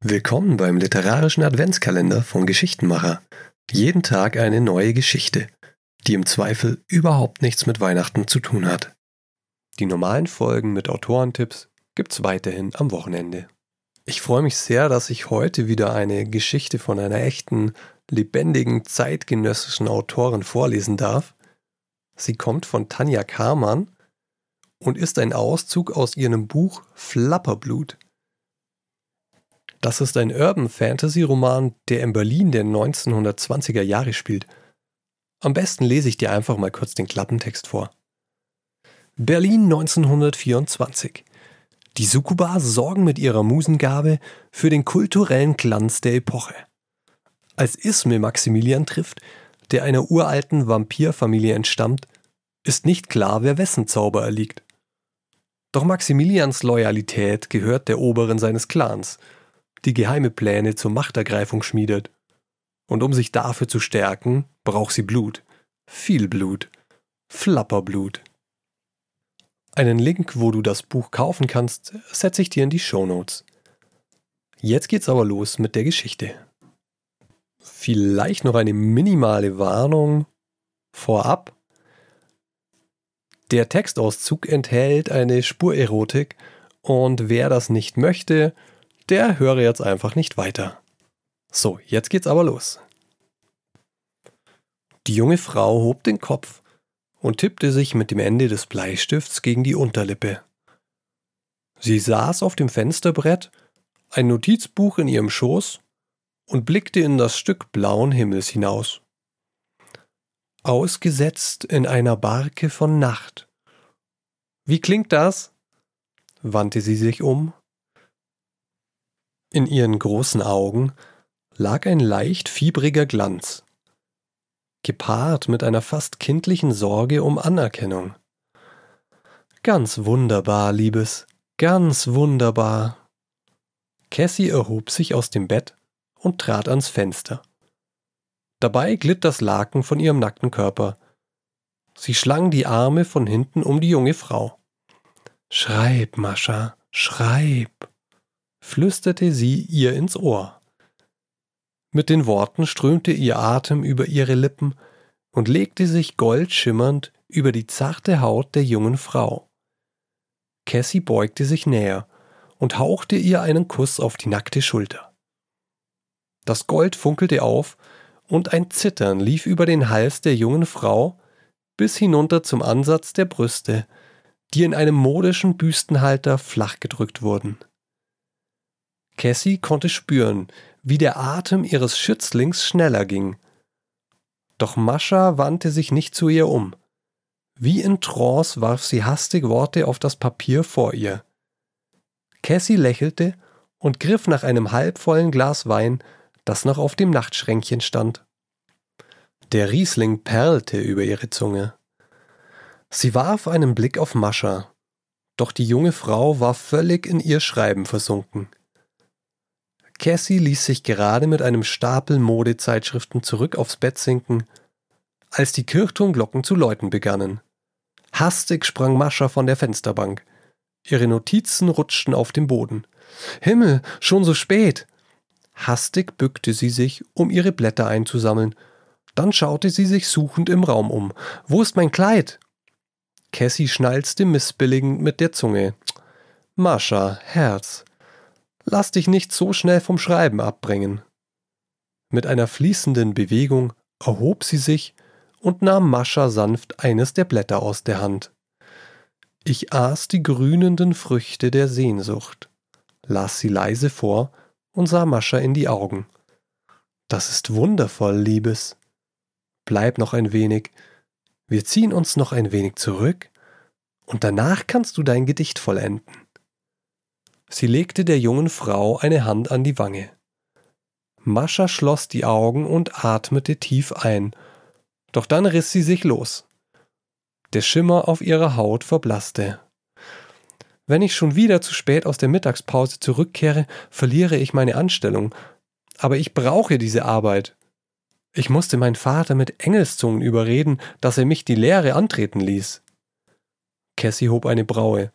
Willkommen beim literarischen Adventskalender von Geschichtenmacher. Jeden Tag eine neue Geschichte, die im Zweifel überhaupt nichts mit Weihnachten zu tun hat. Die normalen Folgen mit Autorentipps gibt's weiterhin am Wochenende. Ich freue mich sehr, dass ich heute wieder eine Geschichte von einer echten, lebendigen, zeitgenössischen Autorin vorlesen darf. Sie kommt von Tanja Karmann und ist ein Auszug aus ihrem Buch Flapperblut. Das ist ein Urban Fantasy Roman, der in Berlin der 1920er Jahre spielt. Am besten lese ich dir einfach mal kurz den Klappentext vor. Berlin 1924. Die Sukuba sorgen mit ihrer Musengabe für den kulturellen Glanz der Epoche. Als Isme Maximilian trifft, der einer uralten Vampirfamilie entstammt, ist nicht klar, wer wessen Zauber erliegt. Doch Maximilians Loyalität gehört der Oberin seines Clans, die geheime Pläne zur Machtergreifung schmiedet. Und um sich dafür zu stärken, braucht sie Blut. Viel Blut. Flapperblut. Einen Link, wo du das Buch kaufen kannst, setze ich dir in die Show Notes. Jetzt geht's aber los mit der Geschichte. Vielleicht noch eine minimale Warnung vorab. Der Textauszug enthält eine Spurerotik und wer das nicht möchte, der höre jetzt einfach nicht weiter. So, jetzt geht's aber los. Die junge Frau hob den Kopf und tippte sich mit dem Ende des Bleistifts gegen die Unterlippe. Sie saß auf dem Fensterbrett, ein Notizbuch in ihrem Schoß und blickte in das Stück blauen Himmels hinaus ausgesetzt in einer Barke von Nacht. Wie klingt das? wandte sie sich um. In ihren großen Augen lag ein leicht fiebriger Glanz, gepaart mit einer fast kindlichen Sorge um Anerkennung. Ganz wunderbar, Liebes, ganz wunderbar. Cassie erhob sich aus dem Bett und trat ans Fenster. Dabei glitt das Laken von ihrem nackten Körper. Sie schlang die Arme von hinten um die junge Frau. Schreib, Mascha, schreib, flüsterte sie ihr ins Ohr. Mit den Worten strömte ihr Atem über ihre Lippen und legte sich goldschimmernd über die zarte Haut der jungen Frau. Cassie beugte sich näher und hauchte ihr einen Kuss auf die nackte Schulter. Das Gold funkelte auf und ein Zittern lief über den Hals der jungen Frau bis hinunter zum Ansatz der Brüste, die in einem modischen Büstenhalter flach gedrückt wurden. Cassie konnte spüren, wie der Atem ihres Schützlings schneller ging. Doch Mascha wandte sich nicht zu ihr um. Wie in Trance warf sie hastig Worte auf das Papier vor ihr. Cassie lächelte und griff nach einem halbvollen Glas Wein, das noch auf dem Nachtschränkchen stand. Der Riesling perlte über ihre Zunge. Sie warf einen Blick auf Mascha, doch die junge Frau war völlig in ihr Schreiben versunken. Cassie ließ sich gerade mit einem Stapel Modezeitschriften zurück aufs Bett sinken, als die Kirchturmglocken zu läuten begannen. Hastig sprang Mascha von der Fensterbank. Ihre Notizen rutschten auf den Boden. Himmel, schon so spät! Hastig bückte sie sich, um ihre Blätter einzusammeln. Dann schaute sie sich suchend im Raum um. Wo ist mein Kleid? Cassie schnalzte missbilligend mit der Zunge. Mascha, Herz, lass dich nicht so schnell vom Schreiben abbringen. Mit einer fließenden Bewegung erhob sie sich und nahm Mascha sanft eines der Blätter aus der Hand. Ich aß die grünenden Früchte der Sehnsucht, las sie leise vor und sah Mascha in die Augen. Das ist wundervoll, Liebes. Bleib noch ein wenig. Wir ziehen uns noch ein wenig zurück und danach kannst du dein Gedicht vollenden. Sie legte der jungen Frau eine Hand an die Wange. Mascha schloss die Augen und atmete tief ein, doch dann riss sie sich los. Der Schimmer auf ihrer Haut verblasste. Wenn ich schon wieder zu spät aus der Mittagspause zurückkehre, verliere ich meine Anstellung. Aber ich brauche diese Arbeit. Ich musste meinen Vater mit Engelszungen überreden, dass er mich die Lehre antreten ließ. Cassie hob eine Braue.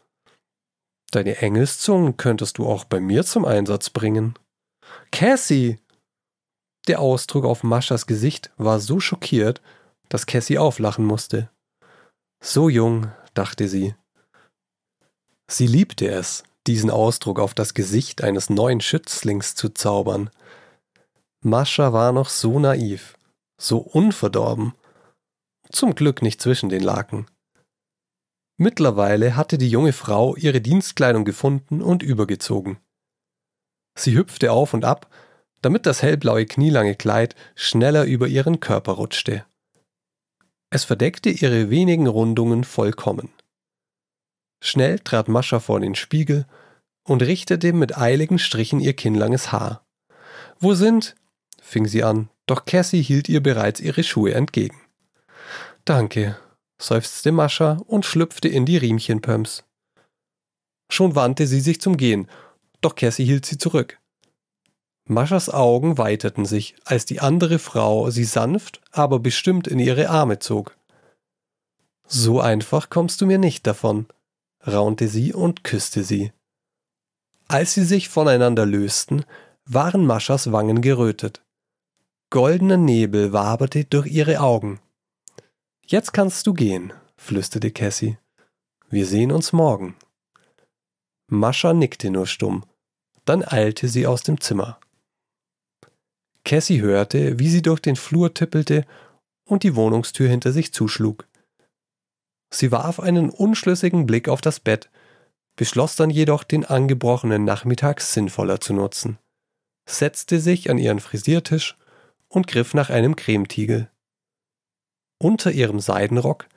Deine Engelszungen könntest du auch bei mir zum Einsatz bringen. Cassie! Der Ausdruck auf Maschas Gesicht war so schockiert, dass Cassie auflachen musste. So jung, dachte sie. Sie liebte es, diesen Ausdruck auf das Gesicht eines neuen Schützlings zu zaubern. Mascha war noch so naiv, so unverdorben. Zum Glück nicht zwischen den Laken. Mittlerweile hatte die junge Frau ihre Dienstkleidung gefunden und übergezogen. Sie hüpfte auf und ab, damit das hellblaue knielange Kleid schneller über ihren Körper rutschte. Es verdeckte ihre wenigen Rundungen vollkommen. Schnell trat Mascha vor den Spiegel und richtete mit eiligen Strichen ihr kinnlanges Haar. Wo sind? fing sie an, doch Cassie hielt ihr bereits ihre Schuhe entgegen. Danke, seufzte Mascha und schlüpfte in die Riemchenpumps. Schon wandte sie sich zum Gehen, doch Cassie hielt sie zurück. Maschas Augen weiterten sich, als die andere Frau sie sanft, aber bestimmt in ihre Arme zog. So einfach kommst du mir nicht davon, raunte sie und küsste sie. Als sie sich voneinander lösten, waren Maschas Wangen gerötet. Goldener Nebel waberte durch ihre Augen. Jetzt kannst du gehen, flüsterte Cassie. Wir sehen uns morgen. Mascha nickte nur stumm. Dann eilte sie aus dem Zimmer. Cassie hörte, wie sie durch den Flur tippelte und die Wohnungstür hinter sich zuschlug. Sie warf einen unschlüssigen Blick auf das Bett, beschloss dann jedoch, den angebrochenen Nachmittag sinnvoller zu nutzen, setzte sich an ihren Frisiertisch und griff nach einem Cremetiegel. Unter ihrem Seidenrock,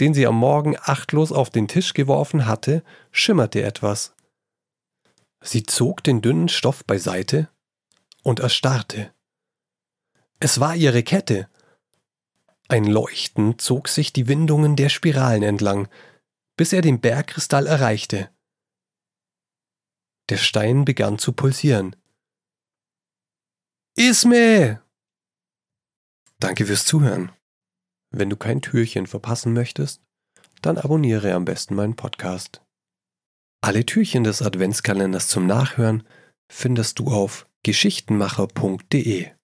den sie am Morgen achtlos auf den Tisch geworfen hatte, schimmerte etwas. Sie zog den dünnen Stoff beiseite und erstarrte. Es war ihre Kette. Ein Leuchten zog sich die Windungen der Spiralen entlang, bis er den Bergkristall erreichte. Der Stein begann zu pulsieren. Isme! Danke fürs Zuhören. Wenn du kein Türchen verpassen möchtest, dann abonniere am besten meinen Podcast. Alle Türchen des Adventskalenders zum Nachhören findest du auf geschichtenmacher.de.